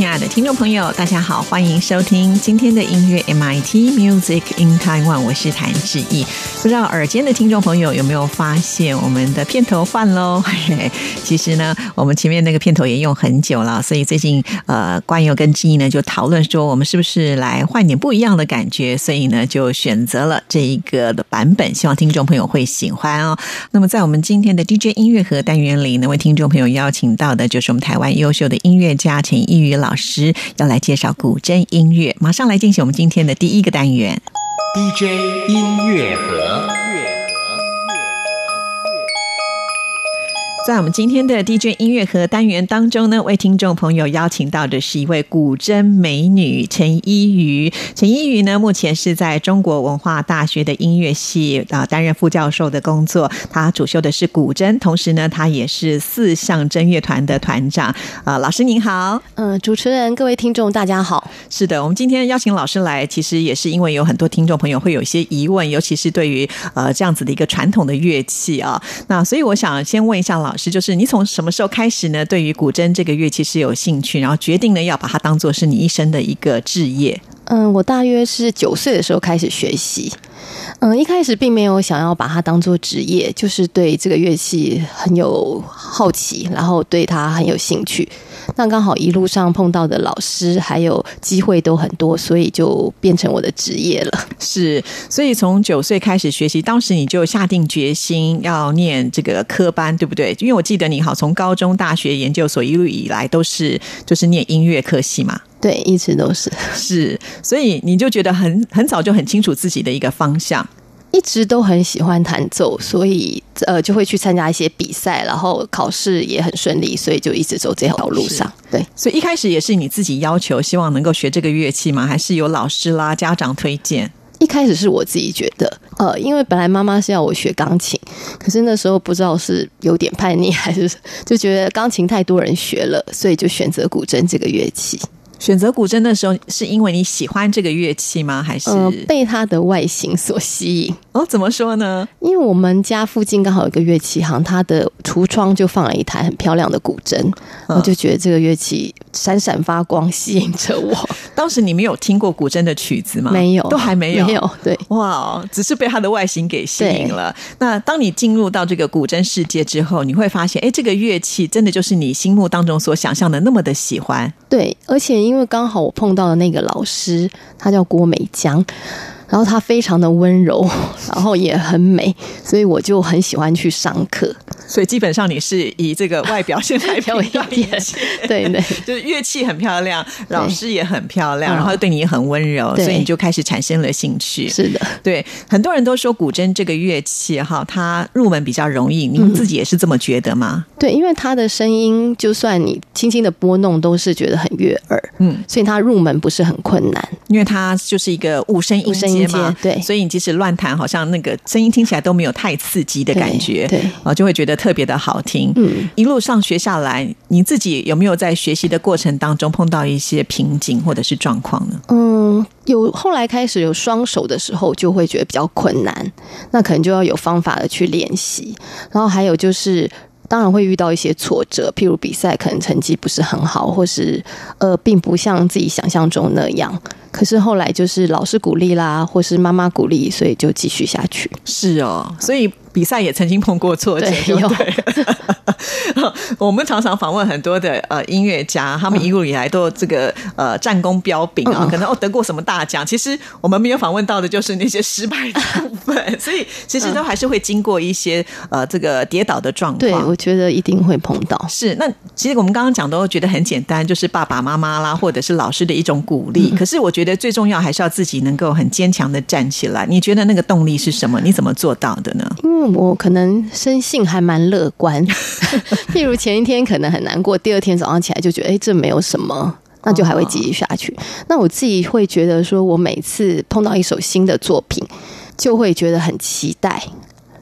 亲爱的听众朋友，大家好，欢迎收听今天的音乐 MIT Music in Taiwan，我是谭志毅。不知道耳尖的听众朋友有没有发现我们的片头换喽？其实呢，我们前面那个片头也用很久了，所以最近呃，关友跟志毅呢就讨论说，我们是不是来换点不一样的感觉？所以呢，就选择了这一个的版本，希望听众朋友会喜欢哦。那么在我们今天的 DJ 音乐盒单元里，呢，为听众朋友邀请到的就是我们台湾优秀的音乐家陈奕宇老老师，要来介绍古筝音乐。马上来进行我们今天的第一个单元。DJ 音乐盒。在我们今天的 DJ 音乐盒单元当中呢，为听众朋友邀请到的是一位古筝美女陈依瑜。陈依瑜呢，目前是在中国文化大学的音乐系啊担任副教授的工作。她主修的是古筝，同时呢，她也是四象筝乐团的团长。啊，老师您好。嗯，主持人、各位听众大家好。是的，我们今天邀请老师来，其实也是因为有很多听众朋友会有一些疑问，尤其是对于呃这样子的一个传统的乐器啊。那所以我想先问一下老。老师，就是你从什么时候开始呢？对于古筝这个乐器是有兴趣，然后决定呢要把它当做是你一生的一个置业。嗯，我大约是九岁的时候开始学习。嗯，一开始并没有想要把它当做职业，就是对这个乐器很有好奇，然后对它很有兴趣。那刚好一路上碰到的老师还有机会都很多，所以就变成我的职业了。是，所以从九岁开始学习，当时你就下定决心要念这个科班，对不对？因为我记得你好，从高中、大学、研究所一路以来都是就是念音乐科系嘛。对，一直都是是，所以你就觉得很很早就很清楚自己的一个方向。一直都很喜欢弹奏，所以呃就会去参加一些比赛，然后考试也很顺利，所以就一直走这条路上。对，所以一开始也是你自己要求，希望能够学这个乐器吗？还是有老师啦、家长推荐？一开始是我自己觉得，呃，因为本来妈妈是要我学钢琴，可是那时候不知道是有点叛逆，还是就觉得钢琴太多人学了，所以就选择古筝这个乐器。选择古筝的时候，是因为你喜欢这个乐器吗？还是被它的外形所吸引？哦，怎么说呢？因为我们家附近刚好有一个乐器行，它的橱窗就放了一台很漂亮的古筝，我就觉得这个乐器闪闪发光，吸引着我。当时你没有听过古筝的曲子吗？没有，都还没有。没有，对，哇，只是被它的外形给吸引了。那当你进入到这个古筝世界之后，你会发现，哎，这个乐器真的就是你心目当中所想象的那么的喜欢。对，而且因为刚好我碰到的那个老师，他叫郭美江。然后它非常的温柔，然后也很美，所以我就很喜欢去上课。所以基本上你是以这个外表先来表演，对对，就是乐器很漂亮，老师也很漂亮，然后对你很温柔，所以你就开始产生了兴趣。是的，对，很多人都说古筝这个乐器哈，它入门比较容易，您自己也是这么觉得吗？对，因为它的声音，就算你轻轻的拨弄，都是觉得很悦耳，嗯，所以它入门不是很困难，因为它就是一个五声音阶嘛，对，所以你即使乱弹，好像那个声音听起来都没有太刺激的感觉，对，啊，就会觉得。特别的好听，嗯，一路上学下来，你自己有没有在学习的过程当中碰到一些瓶颈或者是状况呢？嗯，有，后来开始有双手的时候，就会觉得比较困难，那可能就要有方法的去练习。然后还有就是，当然会遇到一些挫折，譬如比赛可能成绩不是很好，或是呃，并不像自己想象中那样。可是后来就是老师鼓励啦，或是妈妈鼓励，所以就继续下去。是哦，所以。比赛也曾经碰过挫折，对。我们常常访问很多的呃音乐家，他们一路以来都这个呃战功彪炳啊，可能哦得过什么大奖。其实我们没有访问到的就是那些失败的部分，所以其实都还是会经过一些呃这个跌倒的状况。对，我觉得一定会碰到。是，那其实我们刚刚讲都觉得很简单，就是爸爸妈妈啦，或者是老师的一种鼓励。可是我觉得觉得最重要还是要自己能够很坚强的站起来。你觉得那个动力是什么？你怎么做到的呢？因为我可能生性还蛮乐观，譬如前一天可能很难过，第二天早上起来就觉得，哎，这没有什么。那就还会继续下去。那我自己会觉得说，我每次碰到一首新的作品，就会觉得很期待，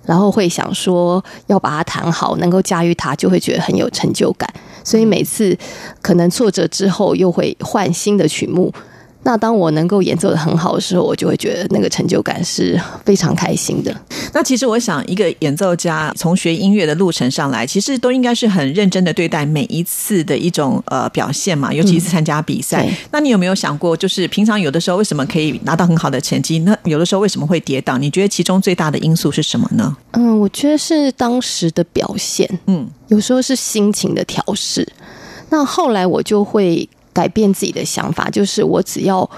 然后会想说要把它弹好，能够驾驭它，就会觉得很有成就感。所以每次可能挫折之后，又会换新的曲目。那当我能够演奏的很好的时候，我就会觉得那个成就感是非常开心的。那其实我想，一个演奏家从学音乐的路程上来，其实都应该是很认真的对待每一次的一种呃表现嘛，尤其是参加比赛。那你有没有想过，就是平常有的时候为什么可以拿到很好的成绩？那有的时候为什么会跌倒？你觉得其中最大的因素是什么呢？嗯，我觉得是当时的表现，嗯，有时候是心情的调试。那后来我就会。改变自己的想法，就是我只要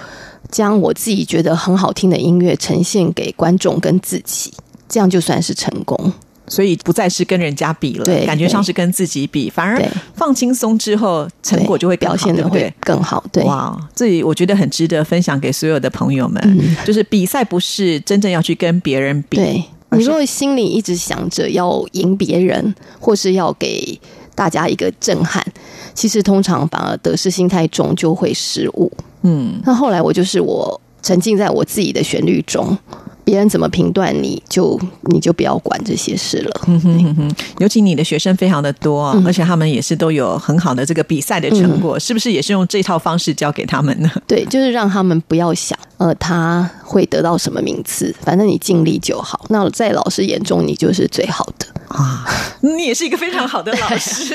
将我自己觉得很好听的音乐呈现给观众跟自己，这样就算是成功。所以不再是跟人家比了，对，感觉上是跟自己比，反而放轻松之后，成果就会表现的会更好。对，哇，这里我觉得很值得分享给所有的朋友们，就是比赛不是真正要去跟别人比。对，你如果心里一直想着要赢别人，或是要给大家一个震撼。其实通常反而得失心太重，就会失误。嗯，那后来我就是我沉浸在我自己的旋律中，别人怎么评断你就你就不要管这些事了。嗯哼哼，尤其你的学生非常的多，而且他们也是都有很好的这个比赛的成果，是不是也是用这套方式教给他们呢？对，就是让他们不要想呃他会得到什么名次，反正你尽力就好。那在老师眼中，你就是最好的啊！你也是一个非常好的老师。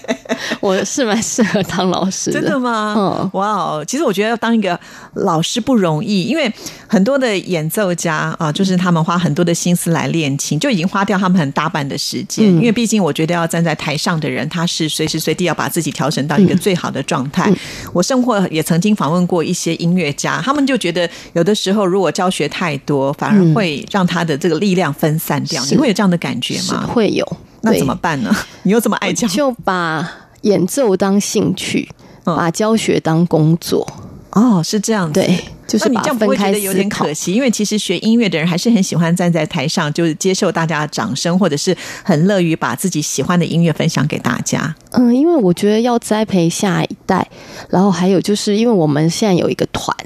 我是蛮适合当老师的，真的吗？嗯，哇哦！其实我觉得要当一个老师不容易，因为很多的演奏家啊，就是他们花很多的心思来练琴，就已经花掉他们很大半的时间。因为毕竟我觉得要站在台上的人，他是随时随地要把自己调整到一个最好的状态。我甚或也曾经访问过一些音乐家，他们就觉得有的时候如果教学太多，反而会让他的这个力量分散掉。你会有这样的感觉吗？会有。那怎么办呢？你又这么爱教，就把演奏当兴趣，把教学当工作。哦，是这样。对，就是你这样不会觉得有点可惜？因为其实学音乐的人还是很喜欢站在台上，就是接受大家的掌声，或者是很乐于把自己喜欢的音乐分享给大家。嗯，因为我觉得要栽培下一代，然后还有就是因为我们现在有一个团，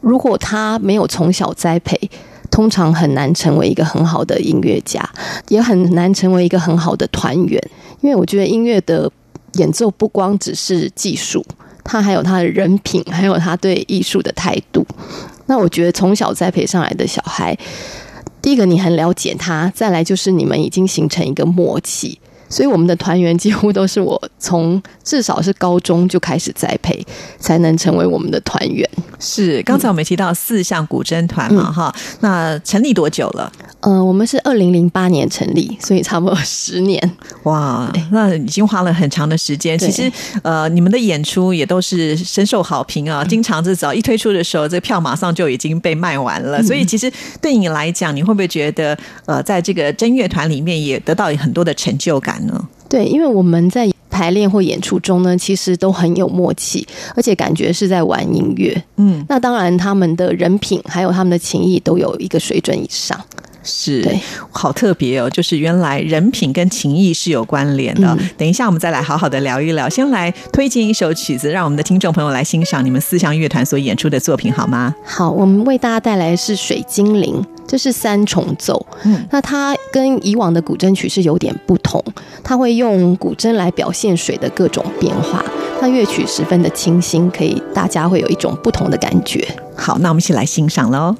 如果他没有从小栽培。通常很难成为一个很好的音乐家，也很难成为一个很好的团员。因为我觉得音乐的演奏不光只是技术，他还有他的人品，还有他对艺术的态度。那我觉得从小栽培上来的小孩，第一个你很了解他，再来就是你们已经形成一个默契。所以我们的团员几乎都是我从至少是高中就开始栽培，才能成为我们的团员。是，刚才我们提到四项古筝团嘛，哈，那成立多久了？嗯，我们是二零零八年成立，所以差不多十年。哇，那已经花了很长的时间。其实，呃，你们的演出也都是深受好评啊，经常是只要一推出的时候，这个票马上就已经被卖完了。所以，其实对你来讲，你会不会觉得，呃，在这个真乐团里面也得到很多的成就感呢？对，因为我们在排练或演出中呢，其实都很有默契，而且感觉是在玩音乐。嗯，那当然，他们的人品还有他们的情谊都有一个水准以上。是，好特别哦！就是原来人品跟情谊是有关联的。等一下，我们再来好好的聊一聊。先来推荐一首曲子，让我们的听众朋友来欣赏你们四项乐团所演出的作品，好吗？好，我们为大家带来的是《水精灵》，这是三重奏。嗯，那它跟以往的古筝曲是有点不同，它会用古筝来表现水的各种变化。它乐曲十分的清新，可以大家会有一种不同的感觉。好，那我们一起来欣赏喽。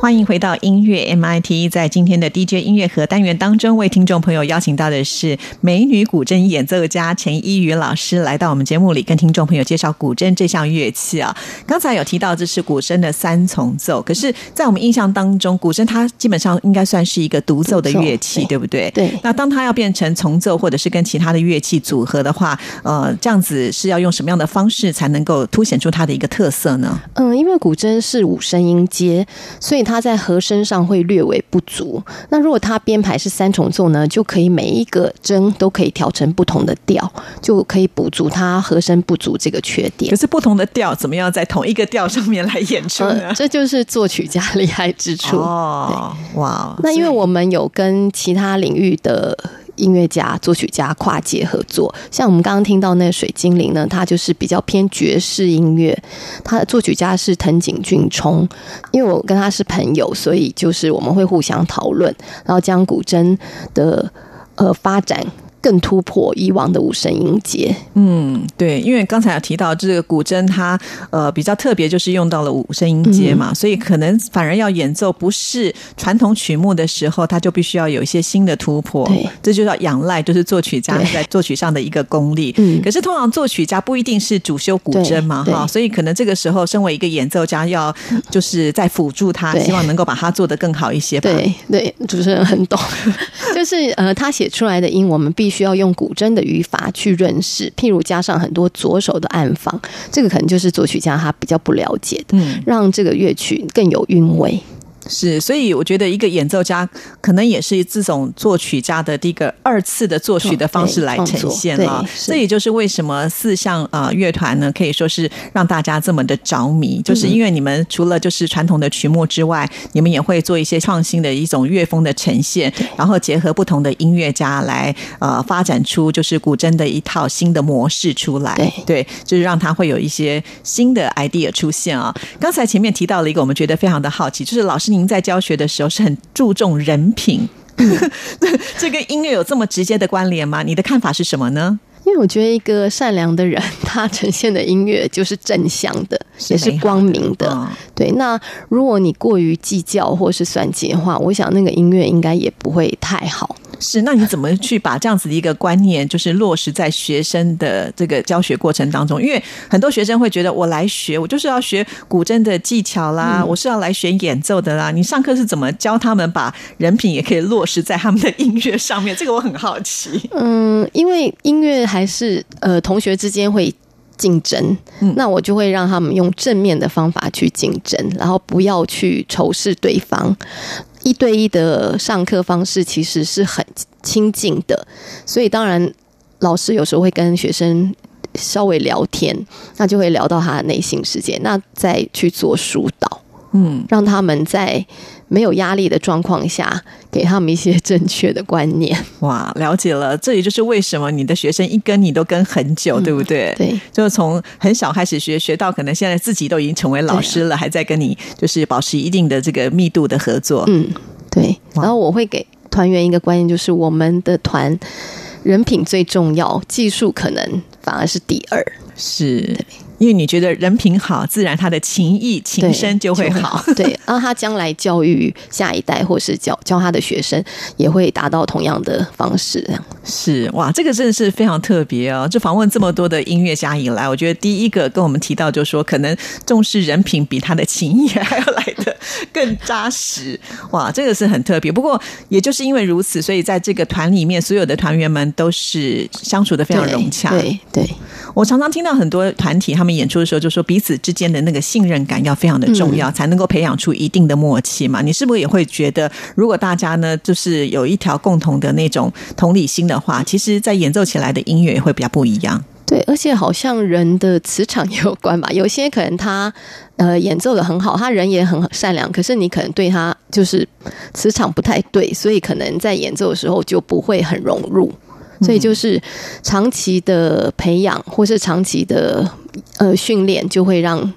欢迎回到音乐 MIT，在今天的 DJ 音乐盒单元当中，为听众朋友邀请到的是美女古筝演奏家陈依瑜老师，来到我们节目里，跟听众朋友介绍古筝这项乐器啊。刚才有提到这是古筝的三重奏，可是，在我们印象当中，古筝它基本上应该算是一个独奏的乐器，对不对？对。那当它要变成重奏，或者是跟其他的乐器组合的话，呃，这样子是要用什么样的方式才能够凸显出它的一个特色呢？嗯，因为古筝是五声音阶，所以它在和声上会略微不足。那如果它编排是三重奏呢，就可以每一个针都可以调成不同的调，就可以补足它和声不足这个缺点。可是不同的调怎么样在同一个调上面来演出呢？这就是作曲家厉害之处哦。哇，那因为我们有跟其他领域的。音乐家、作曲家跨界合作，像我们刚刚听到那个水精灵呢，他就是比较偏爵士音乐。他的作曲家是藤井俊冲，因为我跟他是朋友，所以就是我们会互相讨论，然后将古筝的呃发展。更突破以往的五声音阶。嗯，对，因为刚才有提到这个古筝，它呃比较特别，就是用到了五声音阶嘛，所以可能反而要演奏不是传统曲目的时候，它就必须要有一些新的突破。对，这就要仰赖就是作曲家在作曲上的一个功力。嗯，可是通常作曲家不一定是主修古筝嘛，哈，所以可能这个时候身为一个演奏家，要 就是在辅助他，希望能够把它做得更好一些。对对，主持人很懂，就是呃，他写出来的音，我们必须。要用古筝的语法去认识，譬如加上很多左手的暗访，这个可能就是作曲家他比较不了解的，让这个乐曲更有韵味。是，所以我觉得一个演奏家可能也是这种作曲家的第一个二次的作曲的方式来呈现啊。这也就是为什么四项啊乐团呢可以说是让大家这么的着迷，就是因为你们除了就是传统的曲目之外，你们也会做一些创新的一种乐风的呈现，然后结合不同的音乐家来呃发展出就是古筝的一套新的模式出来。对，就是让它会有一些新的 idea 出现啊。刚才前面提到了一个我们觉得非常的好奇，就是老师你。您在教学的时候是很注重人品，这跟音乐有这么直接的关联吗？你的看法是什么呢？因为我觉得一个善良的人，他呈现的音乐就是正向的，也是光明的。对，那如果你过于计较或是算计的话，我想那个音乐应该也不会太好。是，那你怎么去把这样子的一个观念，就是落实在学生的这个教学过程当中？因为很多学生会觉得，我来学，我就是要学古筝的技巧啦，我是要来学演奏的啦。你上课是怎么教他们把人品也可以落实在他们的音乐上面？这个我很好奇。嗯，因为音乐还是呃同学之间会竞争，那我就会让他们用正面的方法去竞争，然后不要去仇视对方。一对一的上课方式其实是很亲近的，所以当然老师有时候会跟学生稍微聊天，那就会聊到他的内心世界，那再去做疏导，嗯，让他们在。没有压力的状况下，给他们一些正确的观念。哇，了解了，这也就是为什么你的学生一跟你都跟很久，对不对？对，就是从很小开始学，学到可能现在自己都已经成为老师了，还在跟你就是保持一定的这个密度的合作。嗯，对。然后我会给团员一个观念，就是我们的团人品最重要，技术可能反而是第二。是。因为你觉得人品好，自然他的情谊、情深就会好。对，然后他将来教育下一代，或是教教他的学生，也会达到同样的方式。是哇，这个真的是非常特别哦。就访问这么多的音乐家以来，我觉得第一个跟我们提到，就是说可能重视人品比他的情谊还要来的更扎实。哇，这个是很特别。不过也就是因为如此，所以在这个团里面，所有的团员们都是相处的非常融洽。对对，我常常听到很多团体他们。演出的时候就说彼此之间的那个信任感要非常的重要，才能够培养出一定的默契嘛。你是不是也会觉得，如果大家呢就是有一条共同的那种同理心的话，其实在演奏起来的音乐也会比较不一样。对，而且好像人的磁场也有关吧。有些可能他呃演奏的很好，他人也很善良，可是你可能对他就是磁场不太对，所以可能在演奏的时候就不会很融入。所以就是长期的培养，或是长期的呃训练，就会让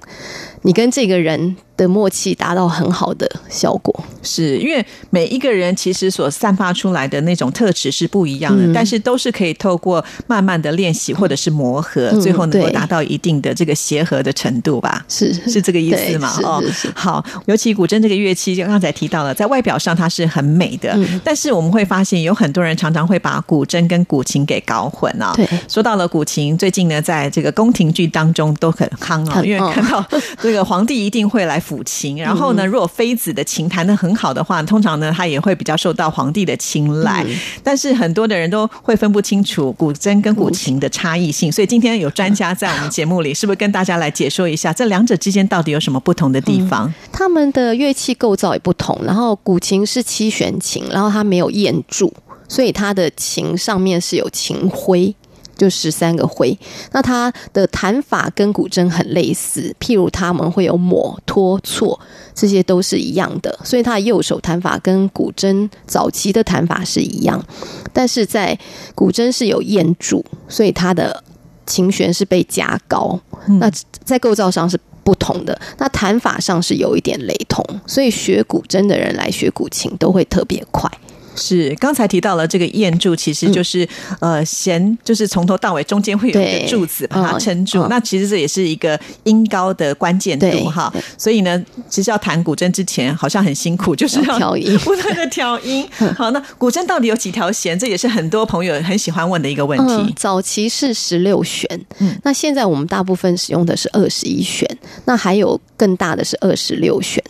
你跟这个人。的默契达到很好的效果。是因为每一个人其实所散发出来的那种特质是不一样的，嗯但是都是可以透过慢慢的练习或者是磨合，嗯最后能够达到一定的这个协和的程度吧。是是这个意思吗？哦好，尤其古筝这个乐器，就刚才提到了，在外表上它是很美的，嗯但是我们会发现有很多人常常会把古筝跟古琴给搞混啊。对说到了古琴，最近呢，在这个宫廷剧当中都很夯哦，因为看到这个皇帝一定会来抚琴，然后呢，如果妃子的琴弹得很好的话，通常呢，她也会比较受到皇帝的青睐。嗯但是很多的人都会分不清楚古筝跟古琴的差异性，所以今天有专家在我们节目里，是不是跟大家来解说一下这两者之间到底有什么不同的地方？他们的乐器构造也不同，然后古琴是七弦琴，然后它没有燕柱，所以它的琴上面是有琴徽。就十三个徽，那它的弹法跟古筝很类似，譬如他们会有抹、托、错，这些都是一样的，所以它的右手弹法跟古筝早期的弹法是一样，但是在古筝是有咽柱，所以它的琴弦是被加高，那在构造上是不同的，那弹法上是有一点雷同，所以学古筝的人来学古琴都会特别快。是刚才提到了这个燕柱，其实就是、呃弦，就是从头到尾中间会有一个柱子把它嗯撑住。嗯那其实这也是一个音高的关键度对哈。所以呢，其实要弹古筝之前好像很辛苦，就是要要调音 不断的调音。好，那古筝到底有几条弦？这也是很多朋友很喜欢问的一个问题。嗯，早期是十六弦，嗯那现在我们大部分使用的是二十一弦，那还有更大的是二十六弦，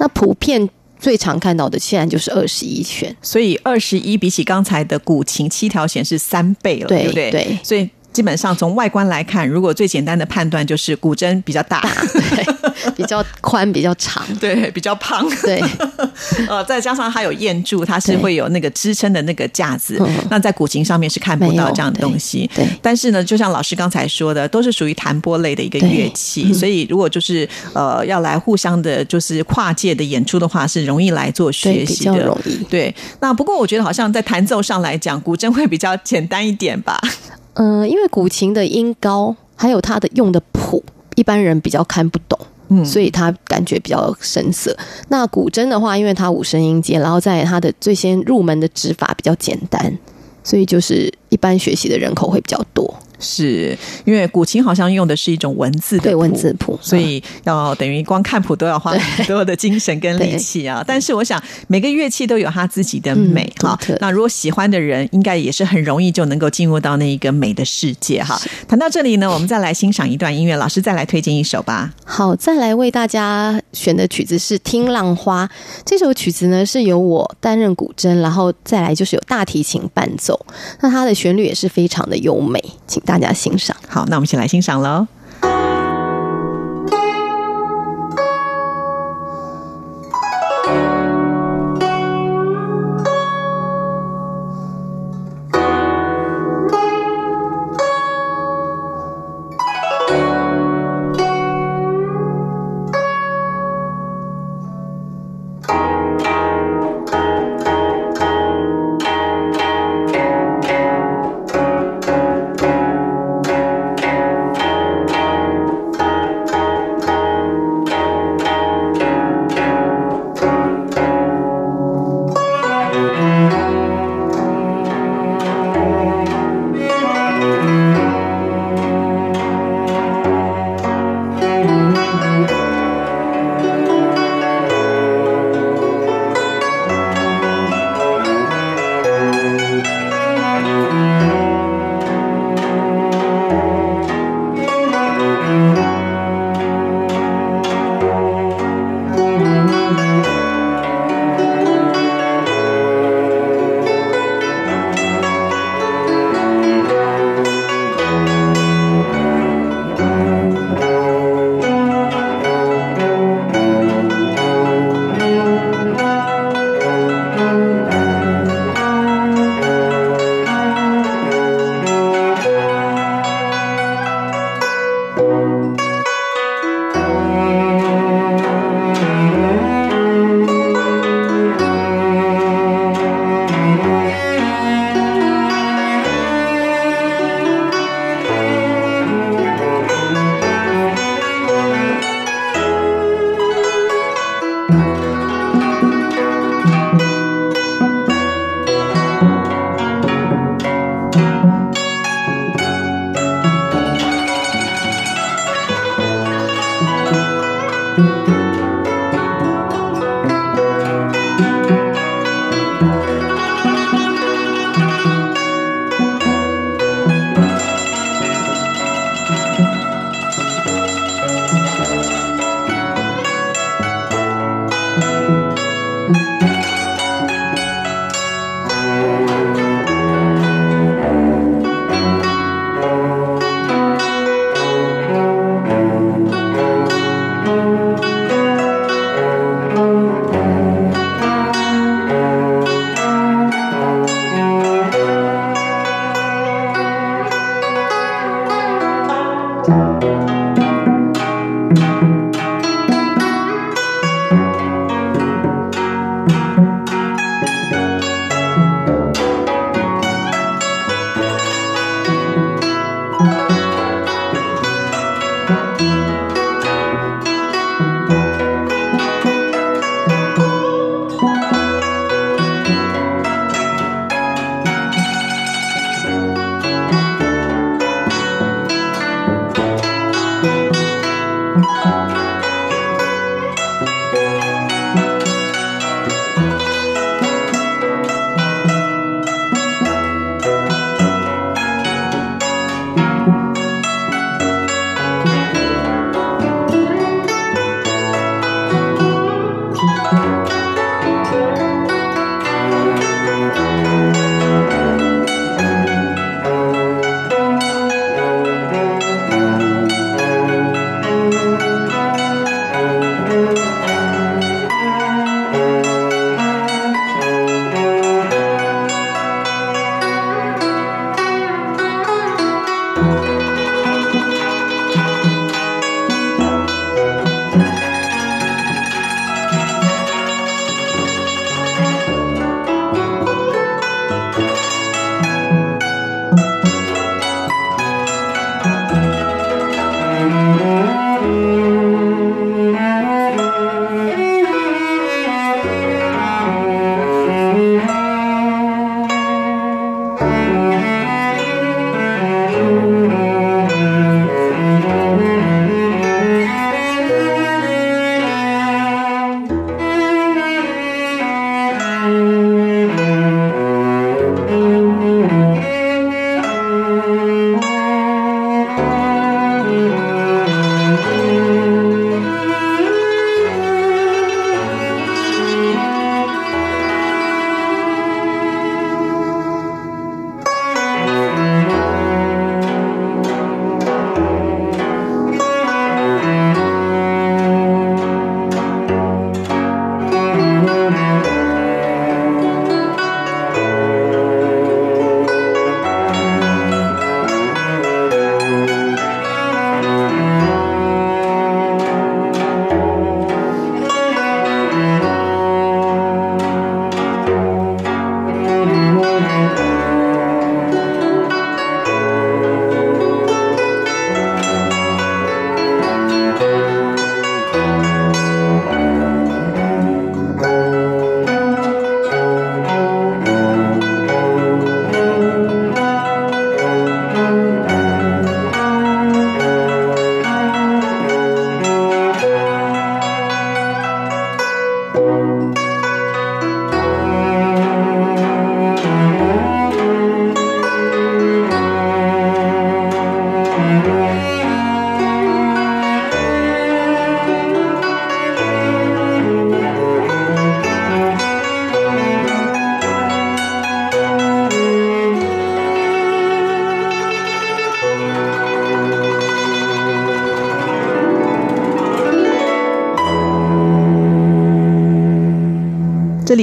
那普遍最常看到的现在就是二十一弦。所以二十一比起刚才的古琴七条弦是三倍了，对不对？对所以基本上从外观来看，如果最简单的判断就是古筝比较大，对，比较宽，比较长。对，比较胖，对，呃，再加上它有燕柱，它是会有那个支撑的那个架子嗯。那在古琴上面是看不到这样的东西。对对但是呢，就像老师刚才说的，都是属于弹拨类的一个乐器，嗯所以如果就是呃要来互相的，就是跨界的演出的话，是容易来做学习的较容。易。对，那不过我觉得好像在弹奏上来讲，古筝会比较简单一点吧。嗯、因为古琴的音高还有它的用的谱，一般人比较看不懂。嗯所以他感觉比较深色。那古筝的话，因为它五声音阶，然后在它的最先入门的指法比较简单，所以就是一般学习的人口会比较多。是因为古琴好像用的是一种文字的对文字谱，所以要等于光看谱都要花 很多的精神跟力气啊。但是我想每个乐器都有它自己的美嗯哈、独特那如果喜欢的人，应该也是很容易就能够进入到那一个美的世界哈。谈到这里呢，我们再来欣赏一段音乐，老师再来推荐一首吧。好，再来为大家选的曲子是《听浪花》。这首曲子呢是由我担任古筝，然后再来就是有大提琴伴奏。那它的旋律也是非常的优美，请大家欣赏。好，那我们一起来欣赏喽。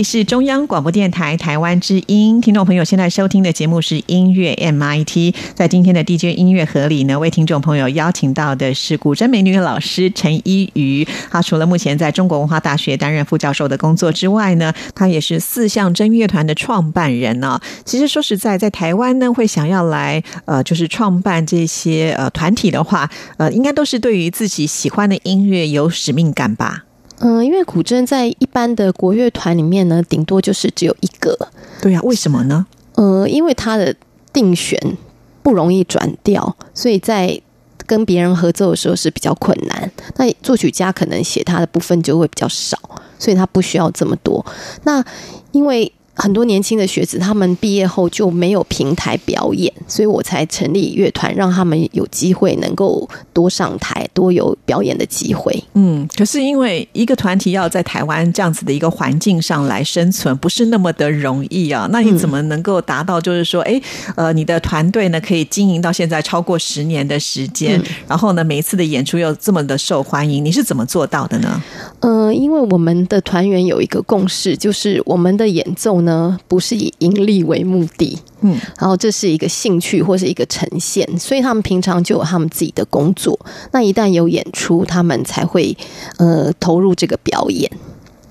是中央广播电台台湾之音，听众朋友现在收听的节目是音乐 MIT。在今天的 DJ 音乐盒里呢，为听众朋友邀请到的是古筝美女老师陈依瑜。她除了目前在中国文化大学担任副教授的工作之外呢，她也是四象筝乐团的创办人呢。其实说实在，在台湾呢，会想要来呃，就是创办这些呃团体的话，呃，应该都是对于自己喜欢的音乐有使命感吧。嗯，因为古筝在一般的国乐团里面呢，顶多就是只有一个。对呀，为什么呢？呃，因为它的定弦不容易转调，所以在跟别人合奏的时候是比较困难。那作曲家可能写它的部分就会比较少，所以他不需要这么多。那因为。很多年轻的学子，他们毕业后就没有平台表演，所以我才成立乐团，让他们有机会能够多上台，多有表演的机会。嗯，可是因为一个团体要在台湾这样子的一个环境上来生存，不是那么的容易啊。那你怎么能够达到，就是说，哎，呃，你的团队呢可以经营到现在超过十年的时间，然后呢，每一次的演出又这么的受欢迎，你是怎么做到的呢？呃，因为我们的团员有一个共识，就是我们的演奏。呢，不是以盈利为目的，嗯，然后这是一个兴趣或是一个呈现，所以他们平常就有他们自己的工作。那一旦有演出，他们才会呃投入这个表演，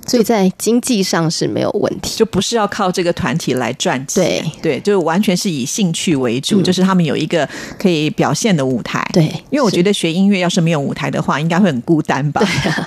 所以在经济上是没有问题。就不是要靠这个团体来赚钱，对对，就完全是以兴趣为主，嗯就是他们有一个可以表现的舞台。对因为我觉得学音乐要是没有舞台的话，应该会很孤单吧？对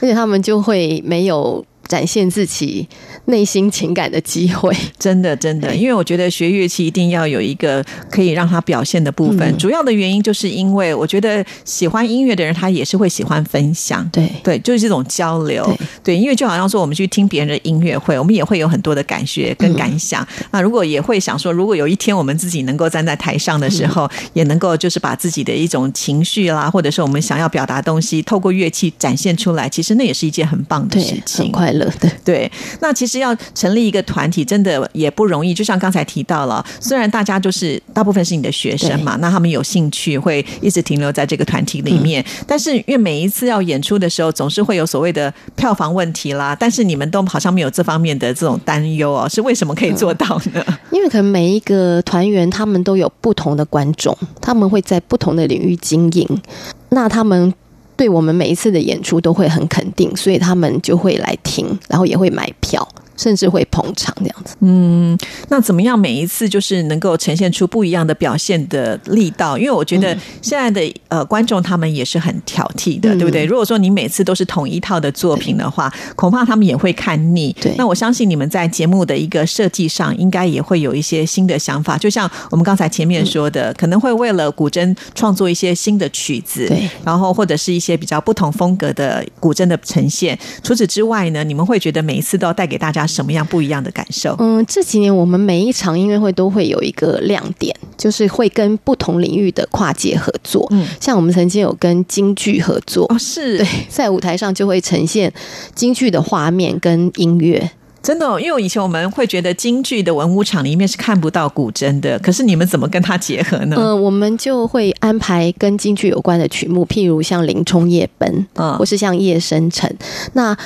而且他们就会没有展现自己内心情感的机会。真的，真的，因为我觉得学乐器一定要有一个可以让他表现的部分。嗯主要的原因就是因为我觉得喜欢音乐的人，他也是会喜欢分享。对对，就是这种交流。对因为就好像说我们去听别人的音乐会，我们也会有很多的感觉跟感想。嗯那如果也会想说，如果有一天我们自己能够站在台上的时嗯候，也能够就是把自己的一种情绪啦，或者是我们想要表达的东西，透过乐器展现出来，其实那也是一件很棒的事，情很。快乐的。对，那其实要成立一个团体，真的也不容易。就像刚才提到了，虽然大家就是大部分是你的学生嘛，那他们有兴趣会一直停留在这个团体里面，嗯但是因为每一次要演出的时候，总是会有所谓的票房问题啦。但是你们都好像没有这方面的这种担忧哦，是为什么可以做到呢？因为可能每一个团员他们都有不同的观众，他们会在不同的领域经营，那他们对我们每一次的演出都会很肯定，所以他们就会来听，然后也会买票，甚至会捧场这样子。嗯那怎么样每一次就是能够呈现出不一样的表现的力道？因为我觉得现在的呃观众他们也是很挑剔的，嗯对不对？如果说你每次都是同一套的作品的话，恐怕他们也会看腻。对那我相信你们在节目的一个设计上，应该也会有一些新的想法。就像我们刚才前面说的，可能会为了古筝创作一些新的曲子，对然后或者是一些比较不同风格的古筝的呈现。除此之外呢，你们会觉得每一次都要带给大家什么样不一样的感受？嗯，这几年我们每一场音乐会都会有一个亮点，就是会跟不同领域的跨界合作。嗯像我们曾经有跟京剧合作。哦，是对，在舞台上就会呈现京剧的画面跟音乐，真的哦、因为以前我们会觉得京剧的文武场里面是看不到古筝的，可是你们怎么跟它结合呢？嗯、我们就会安排跟京剧有关的曲目，譬如像《林冲夜奔》，嗯或是像《夜深沉》。那，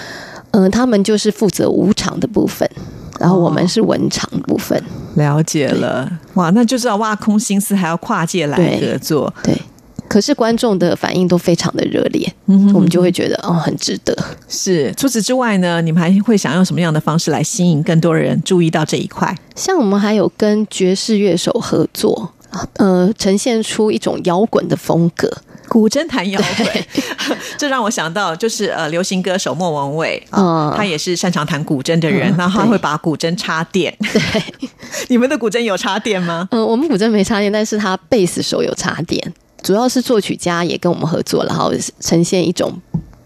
嗯、他们就是负责武场的部分，然后我们是文场部分。了解了，哇，那就知道挖空心思，还要跨界来合作。对，可是观众的反应都非常的热烈，嗯我们就会觉得哦，很值得。是。除此之外呢，你们还会想用什么样的方式来吸引更多人注意到这一块？像我们还有跟爵士乐手合作，呃，呈现出一种摇滚的风格。古筝弹摇滚，这让我想到就是呃，流行歌手莫文蔚啊，嗯。他也是擅长弹古筝的人，嗯那他对。会把古筝插电。对，你们的古筝有插电吗？嗯、我们古筝没插电，但是他贝斯手有插电，主要是作曲家也跟我们合作，然后呈现一种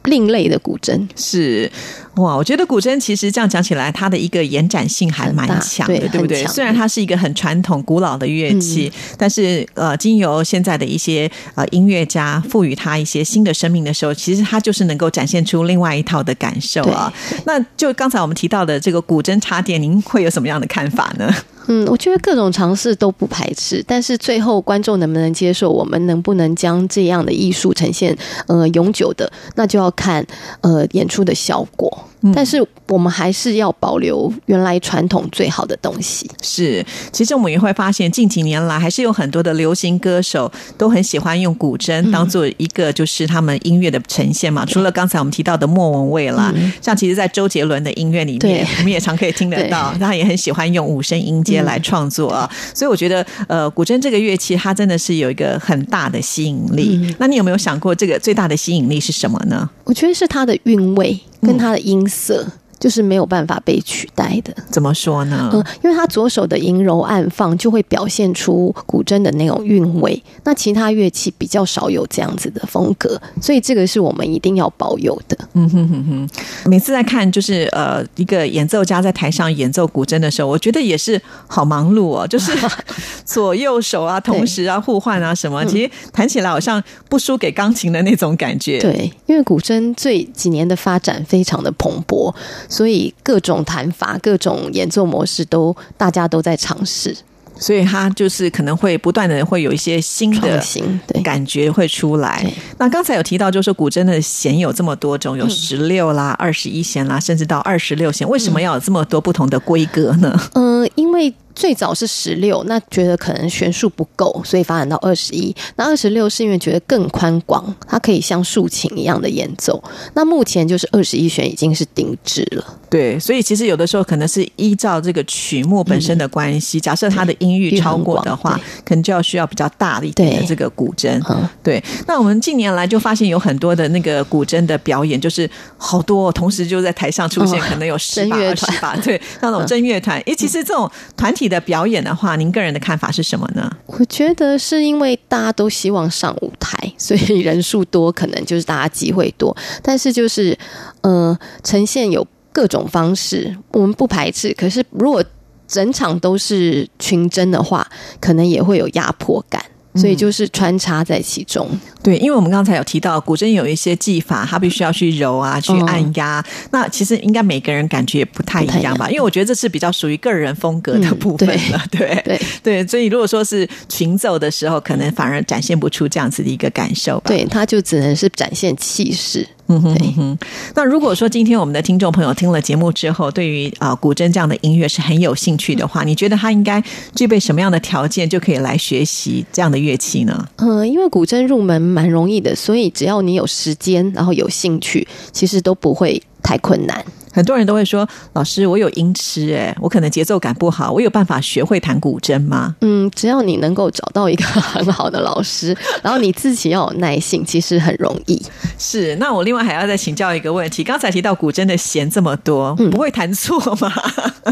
另类的古筝。是哇，我觉得古筝其实这样讲起来，它的一个延展性还蛮强的，对对不对？虽然它是一个很传统、古老的乐器，嗯但是呃，经由现在的一些呃音乐家赋予它一些新的生命的时候，其实它就是能够展现出另外一套的感受啊。那就刚才我们提到的这个古筝插电，您会有什么样的看法呢？嗯，我觉得各种尝试都不排斥，但是最后观众能不能接受，我们能不能将这样的艺术呈现呃永久的，那就要看呃演出的效果。但是我们还是要保留原来传统最好的东西。是，其实我们也会发现，近几年来还是有很多的流行歌手都很喜欢用古筝当做一个就是他们音乐的呈现嘛。除了刚才我们提到的莫文蔚啦，像其实，在周杰伦的音乐里面，我们也常可以听得到，他也很喜欢用五声音阶来创作啊。所以我觉得，呃，古筝这个乐器，它真的是有一个很大的吸引力。那你有没有想过，这个最大的吸引力是什么呢？我觉得是它的韵味跟他的音色。就是没有办法被取代的，怎么说呢？嗯，因为他左手的吟柔暗放就会表现出古筝的那种韵味，那其他乐器比较少有这样子的风格，所以这个是我们一定要保有的。嗯哼哼哼，每次在看就是呃一个演奏家在台上演奏古筝的时候，我觉得也是好忙碌哦，就是 左右手啊同时啊互换啊什么，其实弹起来好像不输给钢琴的那种感觉。对，因为古筝这几年的发展非常的蓬勃，所以各种弹法、各种演奏模式都大家都在尝试。所以它就是可能会不断的会有一些新的感觉会出来。那刚才有提到，就是古筝的弦有这么多种，有十六啦、二十一弦啦，甚至到二十六弦，为什么要有这么多不同的规格呢？嗯、因为最早是十六，那觉得可能弦数不够，所以发展到二十一。那二十六是因为觉得更宽广，它可以像竖琴一样的演奏。那目前就是二十一弦已经是定制了。对，所以其实有的时候可能是依照这个曲目本身的关系，假设它的音域超过的话可能就要需要比较大的一点的这个古筝。嗯对，那我们近年来就发现有很多的那个古筝的表演，就是好多、哦、同时就在台上出现，哦可能有十把、二十把，对，那种真乐团。诶，其实这种团体的表演的话，您个人的看法是什么呢？我觉得是因为大家都希望上舞台，所以人数多，可能就是大家机会多。但是就是，呃，呈现有各种方式，我们不排斥。可是如果整场都是群争的话，可能也会有压迫感。所以就是穿插在其中，对，因为我们刚才有提到古筝有一些技法，它必须要去揉啊，去按压。那其实应该每个人感觉也不太一样吧？因为我觉得这是比较属于个人风格的部分了。对对对，所以如果说是群奏的时候，可能反而展现不出这样子的一个感受吧。对，它就只能是展现气势。嗯哼哼哼。那如果说今天我们的听众朋友听了节目之后，对于啊、呃、古筝这样的音乐是很有兴趣的话，你觉得他应该具备什么样的条件就可以来学习这样的乐器呢？嗯、呃，因为古筝入门蛮容易的，所以只要你有时间，然后有兴趣，其实都不会太困难。很多人都会说：“老师，我有音痴，哎，我可能节奏感不好，我有办法学会弹古筝吗？”嗯，只要你能够找到一个很好的老师，然后你自己要有耐性，其实很容易。是，那我另外还要再请教一个问题：刚才提到古筝的弦这么多，嗯、不会弹错吗？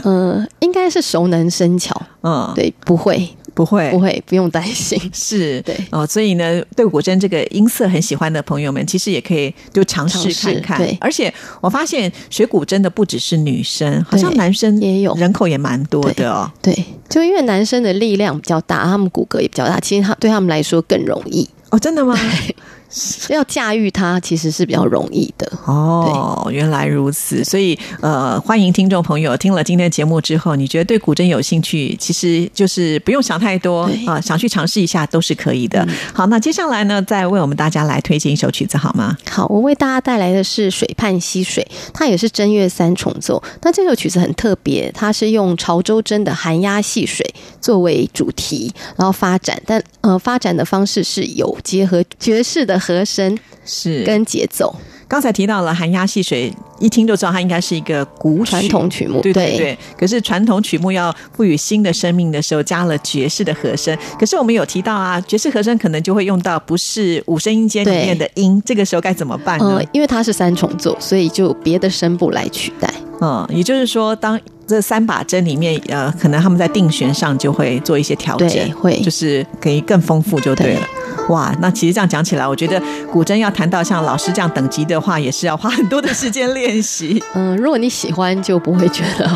嗯、呃，应该是熟能生巧。嗯，对，不会。不会，不会，不用担心。是，对哦，所以呢，对古筝这个音色很喜欢的朋友们，其实也可以就尝试看看。对，而且我发现学古筝的不只是女生，好像男生也有，人口也蛮多的哦。对，就因为男生的力量比较大，他们骨骼也比较大，其实他对他们来说更容易。哦，真的吗？要驾驭它其实是比较容易的哦，原来如此。所以呃，欢迎听众朋友听了今天的节目之后，你觉得对古筝有兴趣，其实就是不用想太多啊、呃，想去尝试一下都是可以的。嗯、好，那接下来呢，再为我们大家来推荐一首曲子好吗？好，我为大家带来的是《水畔溪水》，它也是正月三重奏。那这首曲子很特别，它是用潮州筝的寒鸦戏水作为主题，然后发展，但呃，发展的方式是有结合爵士的。和声是跟节奏，刚才提到了寒鸦戏水，一听就知道它应该是一个古传统曲目，对对对。可是传统曲目要赋予新的生命的时候，加了爵士的和声。可是我们有提到啊，爵士和声可能就会用到不是五声音阶里面的音，这个时候该怎么办呢？呃，因为它是三重奏，所以就别的声部来取代。嗯，也就是说，当这三把针里面，呃，可能他们在定弦上就会做一些调整，会就是可以更丰富就对了。哇，那其实这样讲起来，我觉得古筝要弹到像老师这样等级的话，也是要花很多的时间练习。嗯，如果你喜欢，就不会觉得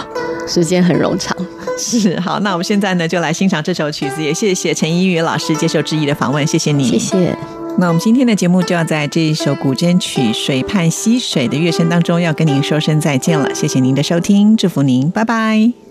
时间很冗长。是，好，那我们现在呢，就来欣赏这首曲子，也谢谢陈依宇老师接受质疑的访问，谢谢你，谢谢。那我们今天的节目就要在这一首古筝曲《水畔溪水》的乐声当中，要跟您说声再见了。谢谢您的收听，祝福您，拜拜。